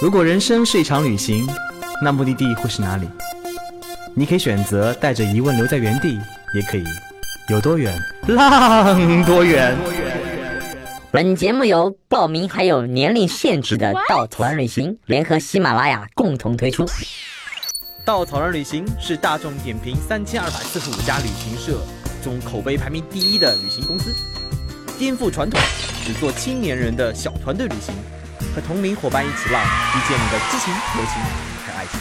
如果人生是一场旅行，那目的地会是哪里？你可以选择带着疑问留在原地，也可以有多远浪多远。本节目由报名还有年龄限制的稻草人旅行联合喜马拉雅共同推出。稻草人旅行是大众点评三千二百四十五家旅行社中口碑排名第一的旅行公司，颠覆传统，只做青年人的小团队旅行，和同龄伙伴一起浪，遇见你的激情、友情和爱情。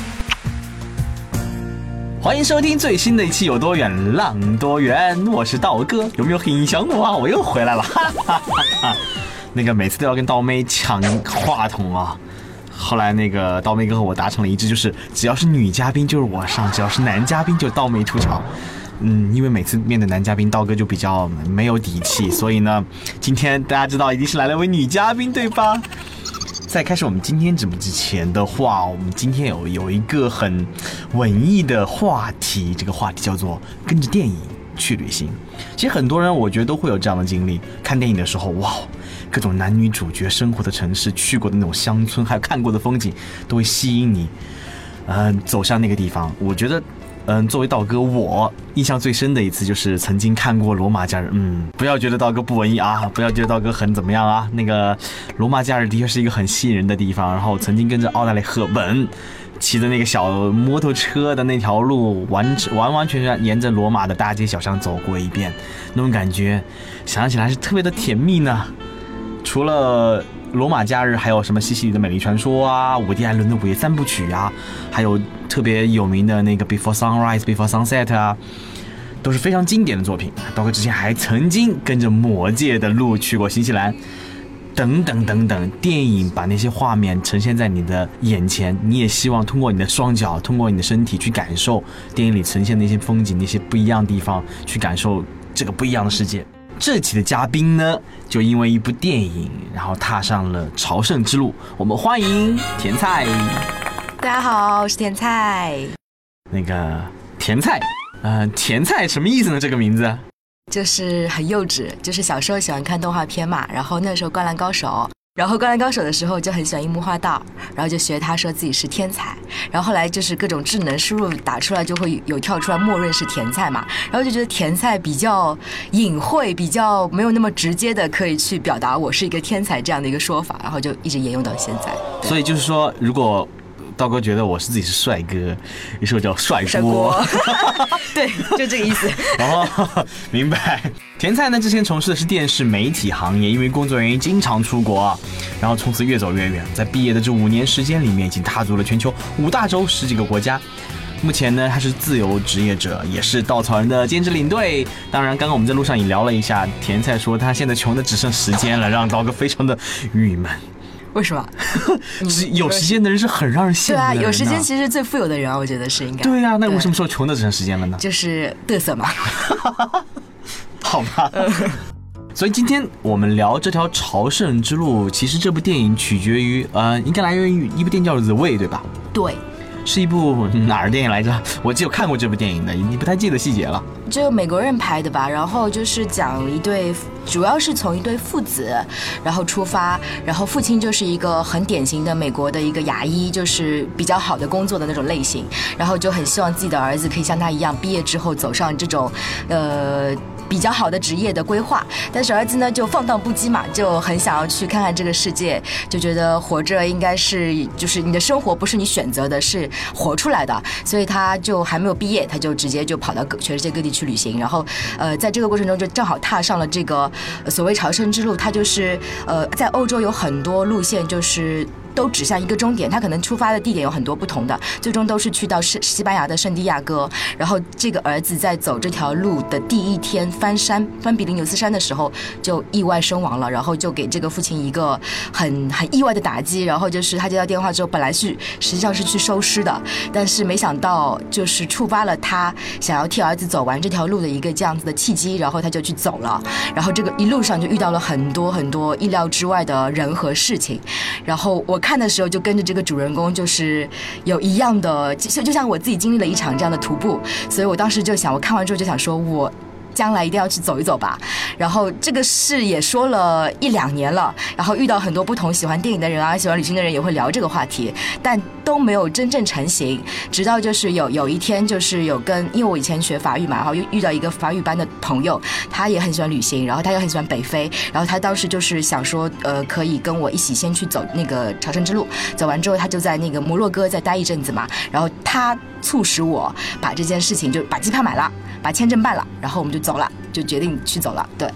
欢迎收听最新的一期《有多远浪多远》，我是道哥，有没有很想我啊？我又回来了，哈哈哈哈！那个每次都要跟刀妹抢话筒啊。后来那个刀妹哥和我达成了一致，就是只要是女嘉宾就是我上，只要是男嘉宾就刀妹出场。嗯，因为每次面对男嘉宾，刀哥就比较没有底气，所以呢，今天大家知道一定是来了位女嘉宾，对吧？在开始我们今天直播之前的话，我们今天有有一个很文艺的话题，这个话题叫做跟着电影去旅行。其实很多人我觉得都会有这样的经历，看电影的时候，哇，各种男女主角生活的城市、去过的那种乡村，还有看过的风景，都会吸引你，嗯，走向那个地方。我觉得。嗯，作为道哥，我印象最深的一次就是曾经看过《罗马假日》。嗯，不要觉得道哥不文艺啊，不要觉得道哥很怎么样啊。那个《罗马假日》的确是一个很吸引人的地方。然后曾经跟着奥黛丽·赫本，骑着那个小摩托车的那条路，完完完全全沿着罗马的大街小巷走过一遍，那种感觉，想起来是特别的甜蜜呢。除了。罗马假日还有什么西西里的美丽传说啊，伍迪·艾伦的午夜三部曲啊，还有特别有名的那个 Before Sunrise、Before Sunset 啊，都是非常经典的作品。刀哥之前还曾经跟着魔界的路去过新西兰，等等等等。电影把那些画面呈现在你的眼前，你也希望通过你的双脚，通过你的身体去感受电影里呈现那些风景，那些不一样的地方，去感受这个不一样的世界。这期的嘉宾呢，就因为一部电影，然后踏上了朝圣之路。我们欢迎甜菜。大家好，我是甜菜。那个甜菜，呃，甜菜什么意思呢？这个名字就是很幼稚，就是小时候喜欢看动画片嘛，然后那时候《灌篮高手》。然后《灌篮高手》的时候就很喜欢樱木花道，然后就学他说自己是天才，然后后来就是各种智能输入打出来就会有跳出来默认是甜菜嘛，然后就觉得甜菜比较隐晦，比较没有那么直接的可以去表达我是一个天才这样的一个说法，然后就一直沿用到现在。所以就是说，如果。道哥觉得我是自己是帅哥，于是我叫帅锅。对，就这个意思。哦，明白。甜菜呢，之前从事的是电视媒体行业，因为工作原因经常出国，然后从此越走越远。在毕业的这五年时间里面，已经踏足了全球五大洲十几个国家。目前呢，他是自由职业者，也是稻草人的兼职领队。当然，刚刚我们在路上也聊了一下，甜菜说他现在穷的只剩时间了，让刀哥非常的郁闷。为什么？有时间的人是很让人羡慕的。对啊，有时间其实最富有的人啊，我觉得是应该。对啊，那为什么说穷的只剩时间了呢？就是嘚瑟嘛。好吧。所以今天我们聊这条朝圣之路，其实这部电影取决于，呃，应该来源于一部电影叫《The Way》，对吧？对。是一部哪儿电影来着？我只有看过这部电影的，你不太记得细节了。就美国人拍的吧，然后就是讲一对，主要是从一对父子，然后出发，然后父亲就是一个很典型的美国的一个牙医，就是比较好的工作的那种类型，然后就很希望自己的儿子可以像他一样，毕业之后走上这种，呃。比较好的职业的规划，但是儿子呢就放荡不羁嘛，就很想要去看看这个世界，就觉得活着应该是就是你的生活不是你选择的，是活出来的，所以他就还没有毕业，他就直接就跑到全世界各地去旅行，然后呃在这个过程中就正好踏上了这个所谓朝圣之路，他就是呃在欧洲有很多路线就是。都指向一个终点，他可能出发的地点有很多不同的，最终都是去到圣西班牙的圣地亚哥。然后这个儿子在走这条路的第一天翻山翻比利牛斯山的时候就意外身亡了，然后就给这个父亲一个很很意外的打击。然后就是他接到电话之后，本来是实际上是去收尸的，但是没想到就是触发了他想要替儿子走完这条路的一个这样子的契机，然后他就去走了。然后这个一路上就遇到了很多很多意料之外的人和事情。然后我。看的时候就跟着这个主人公，就是有一样的，就就像我自己经历了一场这样的徒步，所以我当时就想，我看完之后就想说，我将来一定要去走一走吧。然后这个事也说了一两年了，然后遇到很多不同喜欢电影的人啊，喜欢旅行的人也会聊这个话题，但都没有真正成型。直到就是有有一天，就是有跟，因为我以前学法语嘛，然后又遇到一个法语班的朋友，他也很喜欢旅行，然后他又很喜欢北非，然后他当时就是想说，呃，可以跟我一起先去走那个朝圣之路，走完之后他就在那个摩洛哥再待一阵子嘛，然后他促使我把这件事情就把机票买了，把签证办了，然后我们就走了，就决定去走了，对。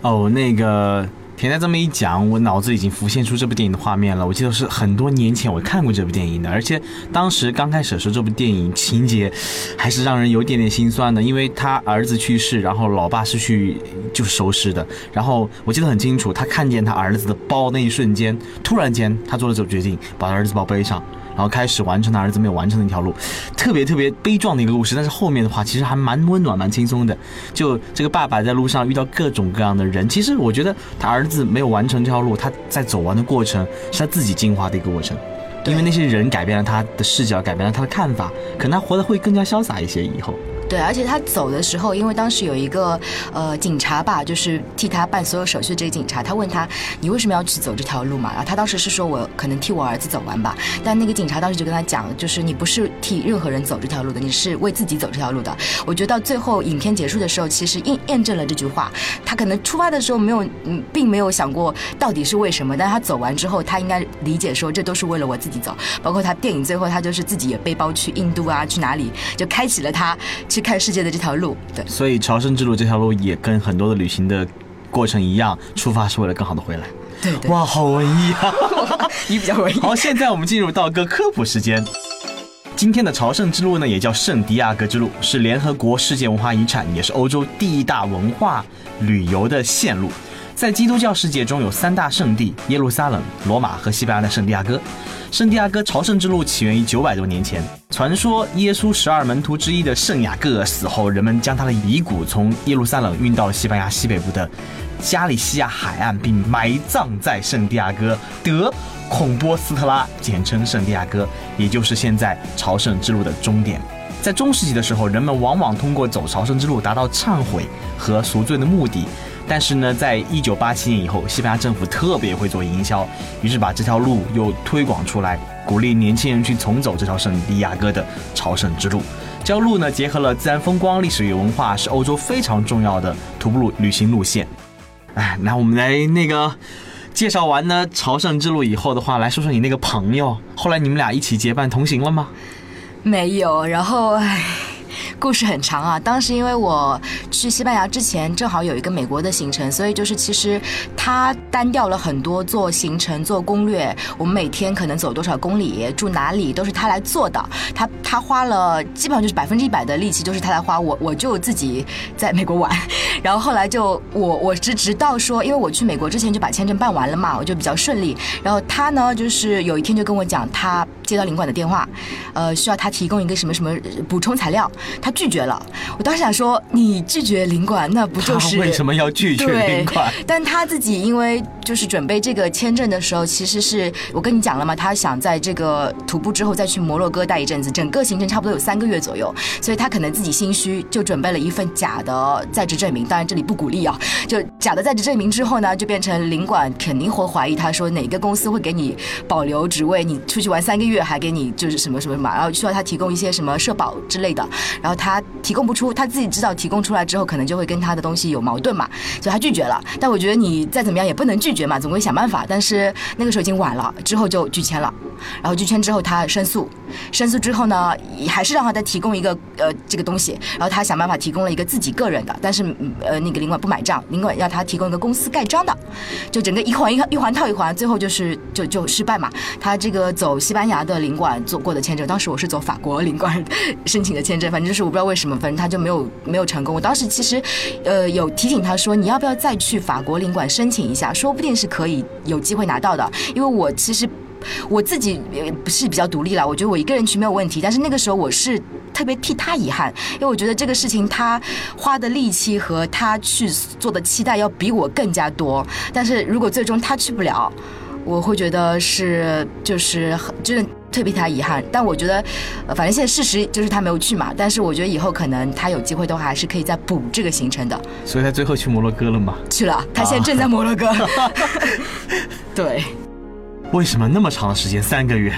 哦，那个田在这么一讲，我脑子已经浮现出这部电影的画面了。我记得是很多年前我看过这部电影的，而且当时刚开始的时候，这部电影情节还是让人有点点心酸的，因为他儿子去世，然后老爸是去就收尸的。然后我记得很清楚，他看见他儿子的包那一瞬间，突然间他做了这个决定，把他儿子包背上。然后开始完成他儿子没有完成的一条路，特别特别悲壮的一个故事。但是后面的话其实还蛮温暖、蛮轻松的。就这个爸爸在路上遇到各种各样的人，其实我觉得他儿子没有完成这条路，他在走完的过程是他自己进化的一个过程。因为那些人改变了他的视角，改变了他的看法，可能他活得会更加潇洒一些。以后。对，而且他走的时候，因为当时有一个呃警察吧，就是替他办所有手续的这个警察，他问他你为什么要去走这条路嘛？然后他当时是说我可能替我儿子走完吧。但那个警察当时就跟他讲，就是你不是替任何人走这条路的，你是为自己走这条路的。我觉得到最后影片结束的时候，其实印验证了这句话。他可能出发的时候没有，嗯，并没有想过到底是为什么，但是他走完之后，他应该理解说这都是为了我自己走。包括他电影最后，他就是自己也背包去印度啊，去哪里，就开启了他去。看世界的这条路，对，所以朝圣之路这条路也跟很多的旅行的过程一样，出发是为了更好的回来。对，哇，好文艺啊！你比较文艺。好，现在我们进入到个科普时间。今天的朝圣之路呢，也叫圣地亚哥之路，是联合国世界文化遗产，也是欧洲第一大文化旅游的线路。在基督教世界中有三大圣地：耶路撒冷、罗马和西班牙的圣地亚哥。圣地亚哥朝圣之路起源于九百多年前。传说耶稣十二门徒之一的圣雅各死后，人们将他的遗骨从耶路撒冷运到了西班牙西北部的加利西亚海岸，并埋葬在圣地亚哥德孔波斯特拉，简称圣地亚哥，也就是现在朝圣之路的终点。在中世纪的时候，人们往往通过走朝圣之路达到忏悔和赎罪的目的。但是呢，在一九八七年以后，西班牙政府特别会做营销，于是把这条路又推广出来，鼓励年轻人去重走这条圣地亚哥的朝圣之路。这条路呢，结合了自然风光、历史与文化，是欧洲非常重要的徒步旅行路线。哎，那我们来那个介绍完呢朝圣之路以后的话，来说说你那个朋友，后来你们俩一起结伴同行了吗？没有，然后唉。故事很长啊，当时因为我去西班牙之前正好有一个美国的行程，所以就是其实他单调了很多做行程、做攻略，我们每天可能走多少公里、住哪里都是他来做的。他他花了基本上就是百分之一百的力气都是他来花，我我就自己在美国玩。然后后来就我我是直到说，因为我去美国之前就把签证办完了嘛，我就比较顺利。然后他呢，就是有一天就跟我讲，他接到领馆的电话，呃，需要他提供一个什么什么补充材料，他。拒绝了，我当时想说，你拒绝领馆，那不就是为什么要拒绝领馆？但他自己因为就是准备这个签证的时候，其实是我跟你讲了嘛，他想在这个徒步之后再去摩洛哥待一阵子，整个行程差不多有三个月左右，所以他可能自己心虚，就准备了一份假的在职证明。当然这里不鼓励啊，就假的在职证明之后呢，就变成领馆肯定会怀疑，他说哪个公司会给你保留职位，你出去玩三个月还给你就是什么什么什么，然后需要他提供一些什么社保之类的，然后。他提供不出，他自己知道提供出来之后，可能就会跟他的东西有矛盾嘛，所以他拒绝了。但我觉得你再怎么样也不能拒绝嘛，总会想办法。但是那个时候已经晚了，之后就拒签了。然后拒签之后，他申诉，申诉之后呢，还是让他再提供一个呃这个东西。然后他想办法提供了一个自己个人的，但是呃那个领馆不买账，领馆要他提供一个公司盖章的，就整个一环一一环套一环，最后就是就就失败嘛。他这个走西班牙的领馆做过的签证，当时我是走法国领馆申请的签证，反正就是。不知道为什么，反正他就没有没有成功。我当时其实，呃，有提醒他说，你要不要再去法国领馆申请一下，说不定是可以有机会拿到的。因为我其实我自己不是比较独立了，我觉得我一个人去没有问题。但是那个时候我是特别替他遗憾，因为我觉得这个事情他花的力气和他去做的期待要比我更加多。但是如果最终他去不了，我会觉得是就是就是。特别他遗憾。但我觉得，呃，反正现在事实就是他没有去嘛。但是我觉得以后可能他有机会的话，还是可以再补这个行程的。所以他最后去摩洛哥了吗？去了，他现在正在摩洛哥。对。为什么那么长的时间？三个月？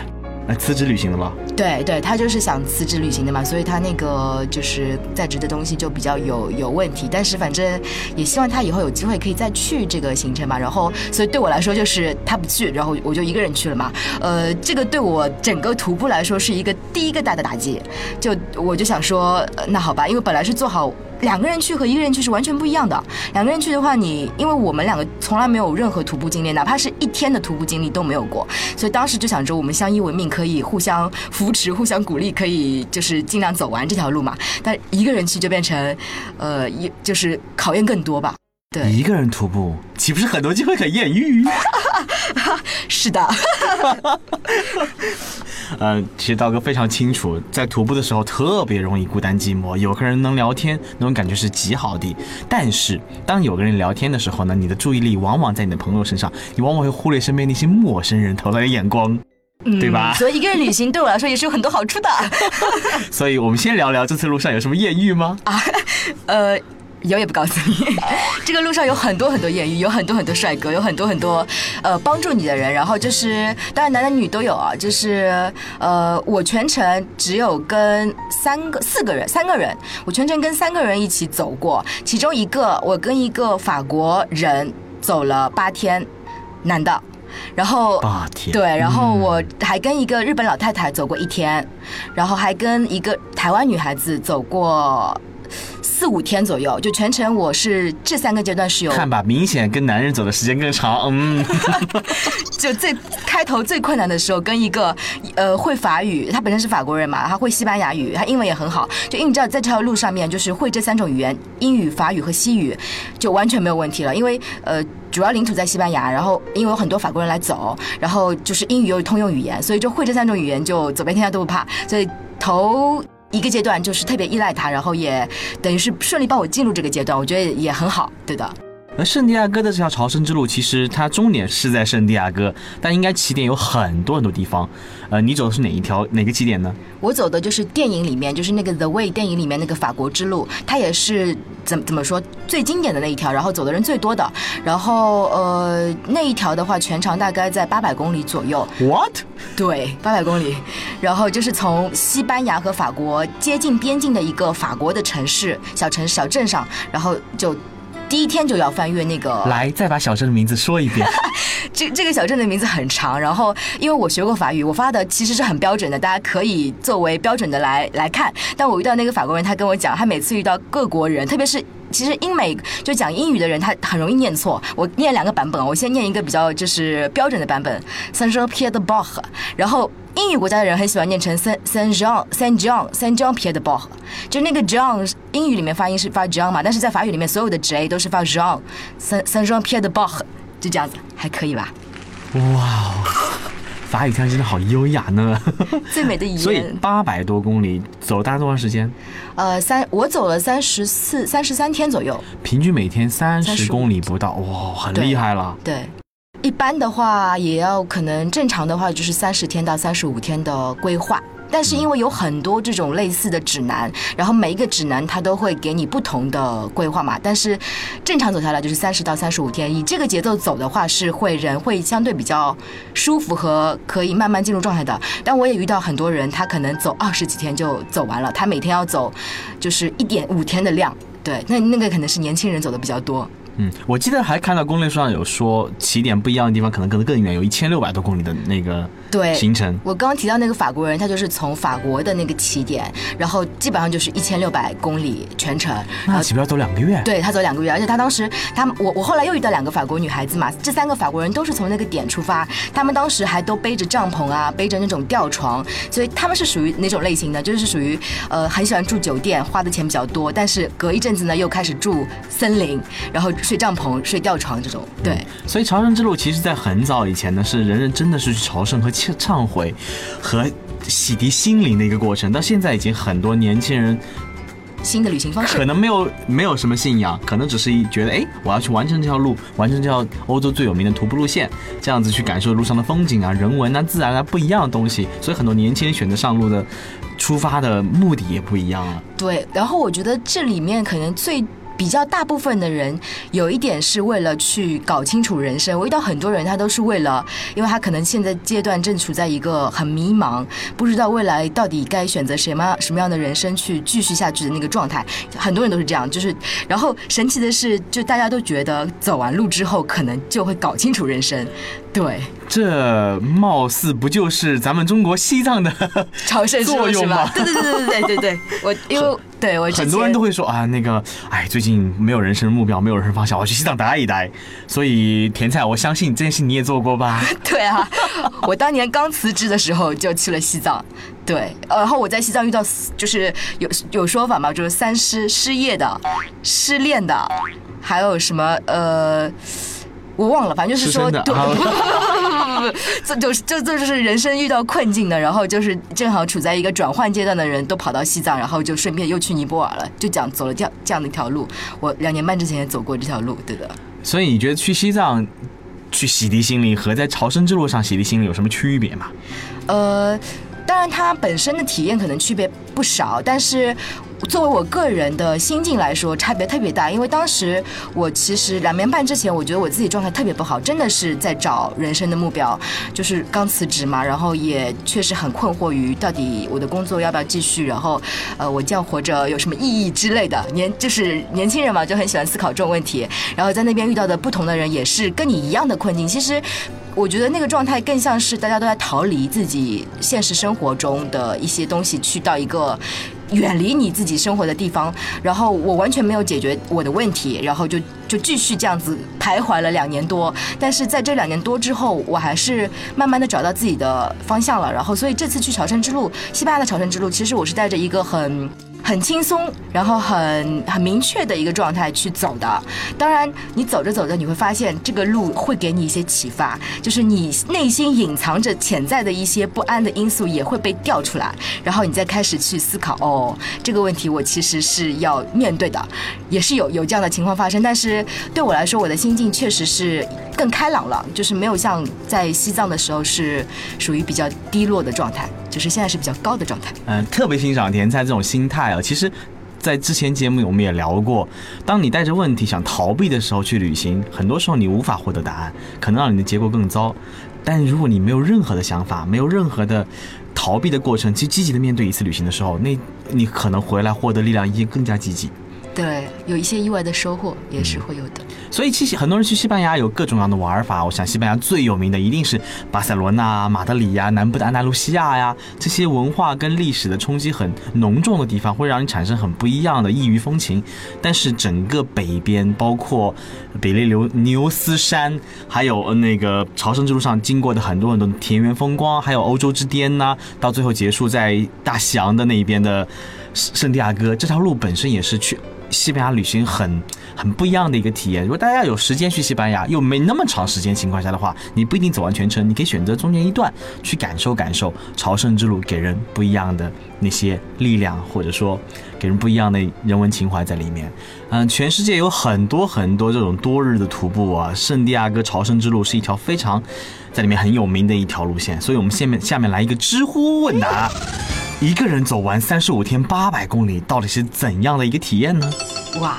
哎，辞职旅行的吗？对对，他就是想辞职旅行的嘛，所以他那个就是在职的东西就比较有有问题。但是反正也希望他以后有机会可以再去这个行程嘛。然后，所以对我来说就是他不去，然后我就一个人去了嘛。呃，这个对我整个徒步来说是一个第一个大的打击。就我就想说，那好吧，因为本来是做好。两个人去和一个人去是完全不一样的。两个人去的话，你因为我们两个从来没有任何徒步经历，哪怕是一天的徒步经历都没有过，所以当时就想着我们相依为命，可以互相扶持、互相鼓励，可以就是尽量走完这条路嘛。但一个人去就变成，呃，一就是考验更多吧。对，一个人徒步岂不是很多机会可艳遇？是的。呃，其实道哥非常清楚，在徒步的时候特别容易孤单寂寞，有个人能聊天，那种感觉是极好的。但是当有个人聊天的时候呢，你的注意力往往在你的朋友身上，你往往会忽略身边那些陌生人投来的眼光，对吧？所以一个人旅行对我来说也是有很多好处的。所以我们先聊聊这次路上有什么艳遇吗？啊，呃。有也不告诉你，这个路上有很多很多艳遇，有很多很多帅哥，有很多很多呃帮助你的人。然后就是，当然男男女女都有啊。就是呃，我全程只有跟三个、四个人，三个人，我全程跟三个人一起走过。其中一个，我跟一个法国人走了八天，男的。然后八天。对，然后我还跟一个日本老太太走过一天，然后还跟一个台湾女孩子走过。四五天左右，就全程我是这三个阶段是有看吧，明显跟男人走的时间更长，嗯，就最开头最困难的时候，跟一个呃会法语，他本身是法国人嘛，他会西班牙语，他英文也很好，就因为你知道在这条路上面就是会这三种语言，英语、法语和西语，就完全没有问题了，因为呃主要领土在西班牙，然后因为有很多法国人来走，然后就是英语又是通用语言，所以就会这三种语言就走遍天下都不怕，所以头。一个阶段就是特别依赖他，然后也等于是顺利帮我进入这个阶段，我觉得也很好，对的。而圣地亚哥的这条朝圣之路，其实它终点是在圣地亚哥，但应该起点有很多很多地方。呃，你走的是哪一条哪个起点呢？我走的就是电影里面，就是那个《The Way》电影里面那个法国之路，它也是怎怎么说最经典的那一条，然后走的人最多的。然后呃，那一条的话，全长大概在八百公里左右。What？对，八百公里。然后就是从西班牙和法国接近边境的一个法国的城市小城小镇上，然后就。第一天就要翻阅那个，来，再把小镇的名字说一遍。这这个小镇的名字很长，然后因为我学过法语，我发的其实是很标准的，大家可以作为标准的来来看。但我遇到那个法国人，他跟我讲，他每次遇到各国人，特别是其实英美就讲英语的人，他很容易念错。我念两个版本，我先念一个比较就是标准的版本，Saint Jean Pierre de b o c h 然后。英语国家的人很喜欢念成 Saint Saint Jean Saint Jean Saint Jean Pierre de b o c h 就那个 Jean 英语里面发音是发 Jean 嘛，但是在法语里面所有的 J 都是发 Jean Saint Saint Jean Pierre de b o c h 就这样子，还可以吧？哇，法语腔真的好优雅呢。最美的语言。所以八百多公里走大概多长时间？呃，三我走了三十四三十三天左右，平均每天三十公里不到，哇，很厉害了。对。一般的话，也要可能正常的话就是三十天到三十五天的规划，但是因为有很多这种类似的指南，然后每一个指南它都会给你不同的规划嘛。但是正常走下来就是三十到三十五天，以这个节奏走的话，是会人会相对比较舒服和可以慢慢进入状态的。但我也遇到很多人，他可能走二十几天就走完了，他每天要走就是一点五天的量。对，那那个可能是年轻人走的比较多。嗯，我记得还看到攻略书上有说起点不一样的地方，可能可能更远，有一千六百多公里的那个对行程。我刚刚提到那个法国人，他就是从法国的那个起点，然后基本上就是一千六百公里全程，那岂不要走两个月？对他走两个月，而且他当时他我我后来又遇到两个法国女孩子嘛，这三个法国人都是从那个点出发，他们当时还都背着帐篷啊，背着那种吊床，所以他们是属于哪种类型的？就是属于呃很喜欢住酒店，花的钱比较多，但是隔一阵子呢又开始住森林，然后。睡帐篷、睡吊床这种，对。所以朝圣之路其实，在很早以前呢，是人人真的是去朝圣和忏忏悔和洗涤心灵的一个过程。到现在，已经很多年轻人新的旅行方式可。能没有没有什么信仰，可能只是一觉得，哎，我要去完成这条路，完成这条欧洲最有名的徒步路线，这样子去感受路上的风景啊、人文啊、自然啊不一样的东西。所以很多年轻人选择上路的出发的目的也不一样了。对，然后我觉得这里面可能最。比较大部分的人有一点是为了去搞清楚人生，我遇到很多人他都是为了，因为他可能现在阶段正处在一个很迷茫，不知道未来到底该选择什么什么样的人生去继续下去的那个状态。很多人都是这样，就是然后神奇的是，就大家都觉得走完路之后可能就会搞清楚人生。对，这貌似不就是咱们中国西藏的朝圣之作用吗？对对对对对对对，我因为对我很多人都会说啊，那个，哎，最近没有人生目标，没有人生方向，我要去西藏待一待。所以甜菜，我相信这件事你也做过吧？对啊，我当年刚辞职的时候就去了西藏，对，呃然后我在西藏遇到就是有有说法嘛，就是三失：失业的、失恋的，还有什么呃。我忘了，反正就是说，不不不不不不，这就是这这就是人生遇到困境的，然后就是正好处在一个转换阶段的人都跑到西藏，然后就顺便又去尼泊尔了，就讲走了这样这样的一条路。我两年半之前也走过这条路，对的。所以你觉得去西藏去洗涤心灵和在朝圣之路上洗涤心灵有什么区别吗？呃，当然它本身的体验可能区别不少，但是。作为我个人的心境来说，差别特别大。因为当时我其实两年半之前，我觉得我自己状态特别不好，真的是在找人生的目标，就是刚辞职嘛，然后也确实很困惑于到底我的工作要不要继续，然后呃，我这样活着有什么意义之类的。年就是年轻人嘛，就很喜欢思考这种问题。然后在那边遇到的不同的人，也是跟你一样的困境。其实。我觉得那个状态更像是大家都在逃离自己现实生活中的一些东西，去到一个远离你自己生活的地方。然后我完全没有解决我的问题，然后就就继续这样子徘徊了两年多。但是在这两年多之后，我还是慢慢的找到自己的方向了。然后，所以这次去朝圣之路，西班牙的朝圣之路，其实我是带着一个很。很轻松，然后很很明确的一个状态去走的。当然，你走着走着，你会发现这个路会给你一些启发，就是你内心隐藏着潜在的一些不安的因素也会被调出来，然后你再开始去思考，哦，这个问题我其实是要面对的，也是有有这样的情况发生。但是对我来说，我的心境确实是更开朗了，就是没有像在西藏的时候是属于比较低落的状态，就是现在是比较高的状态。嗯，特别欣赏甜菜这种心态啊。其实，在之前节目我们也聊过，当你带着问题想逃避的时候去旅行，很多时候你无法获得答案，可能让你的结果更糟。但如果你没有任何的想法，没有任何的逃避的过程，去积极的面对一次旅行的时候，那你可能回来获得力量已经更加积极。对，有一些意外的收获也是会有的。所以其实很多人去西班牙有各种各样的玩法。我想西班牙最有名的一定是巴塞罗那、马德里呀、南部的安达卢西亚呀，这些文化跟历史的冲击很浓重的地方，会让你产生很不一样的异域风情。但是整个北边，包括比利牛牛斯山，还有那个朝圣之路上经过的很多很多田园风光，还有欧洲之巅呐、到最后结束在大西洋的那一边的圣地亚哥，这条路本身也是去。西班牙旅行很很不一样的一个体验。如果大家有时间去西班牙，又没那么长时间情况下的话，你不一定走完全程，你可以选择中间一段去感受感受朝圣之路给人不一样的那些力量，或者说给人不一样的人文情怀在里面。嗯，全世界有很多很多这种多日的徒步啊，圣地亚哥朝圣之路是一条非常在里面很有名的一条路线。所以我们下面下面来一个知乎问答。一个人走完三十五天八百公里，到底是怎样的一个体验呢？哇，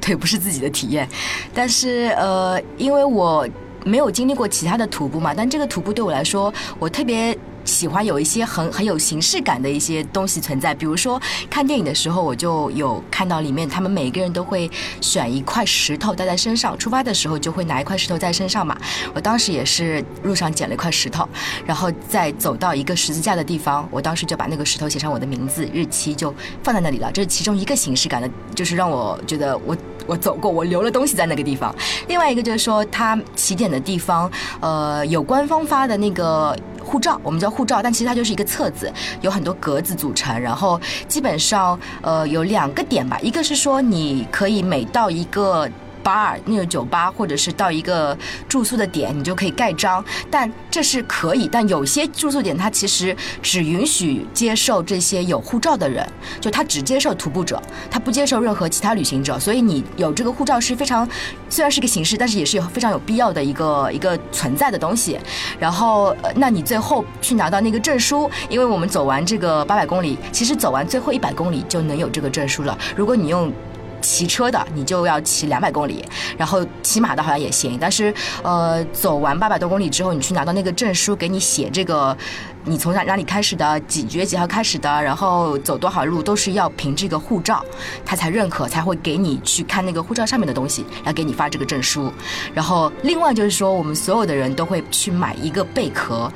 腿，不是自己的体验，但是呃，因为我没有经历过其他的徒步嘛，但这个徒步对我来说，我特别。喜欢有一些很很有形式感的一些东西存在，比如说看电影的时候，我就有看到里面他们每个人都会选一块石头带在身上，出发的时候就会拿一块石头在身上嘛。我当时也是路上捡了一块石头，然后再走到一个十字架的地方，我当时就把那个石头写上我的名字、日期，就放在那里了。这是其中一个形式感的，就是让我觉得我我走过，我留了东西在那个地方。另外一个就是说，它起点的地方，呃，有官方发的那个。护照，我们叫护照，但其实它就是一个册子，有很多格子组成。然后基本上，呃，有两个点吧，一个是说你可以每到一个 bar 那个酒吧，或者是到一个住宿的点，你就可以盖章。但这是可以，但有些住宿点它其实只允许接受这些有护照的人，就他只接受徒步者，他不接受任何其他旅行者。所以你有这个护照是非常，虽然是个形式，但是也是有非常有必要的一个一个存在的东西。然后，那你最后去拿到那个证书，因为我们走完这个八百公里，其实走完最后一百公里就能有这个证书了。如果你用骑车的，你就要骑两百公里，然后骑马的好像也行。但是，呃，走完八百多公里之后，你去拿到那个证书，给你写这个，你从哪哪里开始的，几月几号开始的，然后走多少路，都是要凭这个护照，他才认可，才会给你去看那个护照上面的东西，来给你发这个证书。然后，另外就是说，我们所有的人都会去买一个贝壳。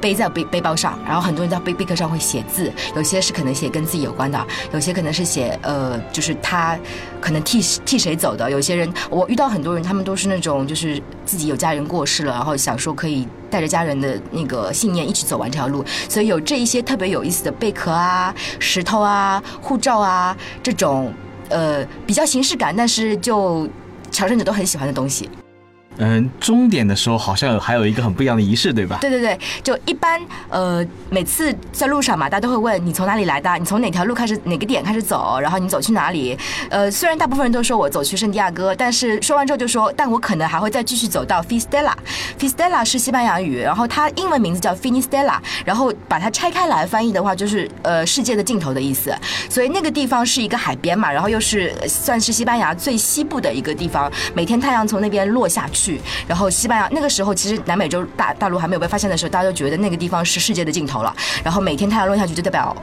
背在背背包上，然后很多人在背贝壳上会写字，有些是可能写跟自己有关的，有些可能是写呃，就是他可能替替谁走的。有些人我遇到很多人，他们都是那种就是自己有家人过世了，然后想说可以带着家人的那个信念一起走完这条路，所以有这一些特别有意思的贝壳啊、石头啊、护照啊这种呃比较形式感，但是就朝圣者都很喜欢的东西。嗯，终点的时候好像还有一个很不一样的仪式，对吧？对对对，就一般呃，每次在路上嘛，大家都会问你从哪里来的，你从哪条路开始，哪个点开始走，然后你走去哪里？呃，虽然大部分人都说我走去圣地亚哥，但是说完之后就说，但我可能还会再继续走到 Fistella。Fistella 是西班牙语，然后它英文名字叫 Finistella，然后把它拆开来翻译的话，就是呃世界的尽头的意思。所以那个地方是一个海边嘛，然后又是算是西班牙最西部的一个地方，每天太阳从那边落下去。然后西班牙那个时候，其实南美洲大大陆还没有被发现的时候，大家都觉得那个地方是世界的尽头了。然后每天太阳落下去就代表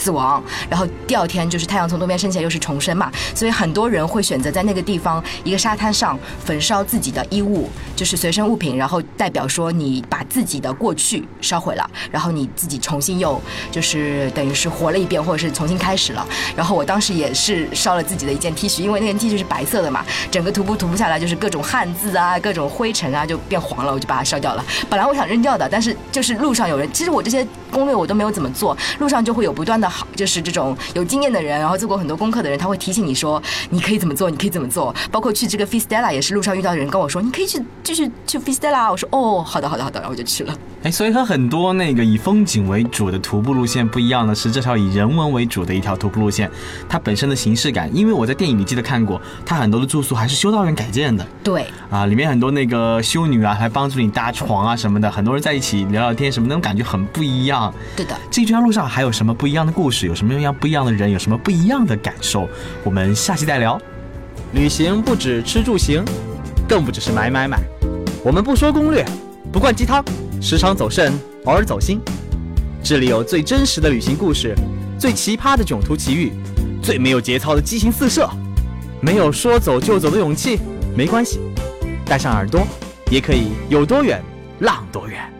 死亡，然后第二天就是太阳从东边升起来又是重生嘛。所以很多人会选择在那个地方一个沙滩上焚烧自己的衣物，就是随身物品，然后代表说你把自己的过去烧毁了，然后你自己重新又就是等于是活了一遍，或者是重新开始了。然后我当时也是烧了自己的一件 T 恤，因为那件 T 恤是白色的嘛，整个徒步徒步下来就是各种汗渍啊。各种灰尘啊，就变黄了，我就把它烧掉了。本来我想扔掉的，但是就是路上有人，其实我这些攻略我都没有怎么做，路上就会有不断的好，就是这种有经验的人，然后做过很多功课的人，他会提醒你说你可以怎么做，你可以怎么做。包括去这个 Fistella 也是路上遇到的人跟我说，你可以去继续去 Fistella。我说哦，好的好的好的，然后我就去了。哎，所以和很多那个以风景为主的徒步路线不一样的是，这条以人文为主的一条徒步路线，它本身的形式感，因为我在电影里记得看过，它很多的住宿还是修道院改建的。对啊，里面很。多那个修女啊，还帮助你搭床啊什么的，很多人在一起聊聊天什么，那种感觉很不一样。对的，这条路上还有什么不一样的故事？有什么样不一样的人？有什么不一样的感受？我们下期再聊。旅行不止吃住行，更不只是买买买。我们不说攻略，不灌鸡汤，时常走肾，偶尔走心。这里有最真实的旅行故事，最奇葩的囧途奇遇，最没有节操的激情四射。没有说走就走的勇气，没关系。带上耳朵，也可以有多远浪多远。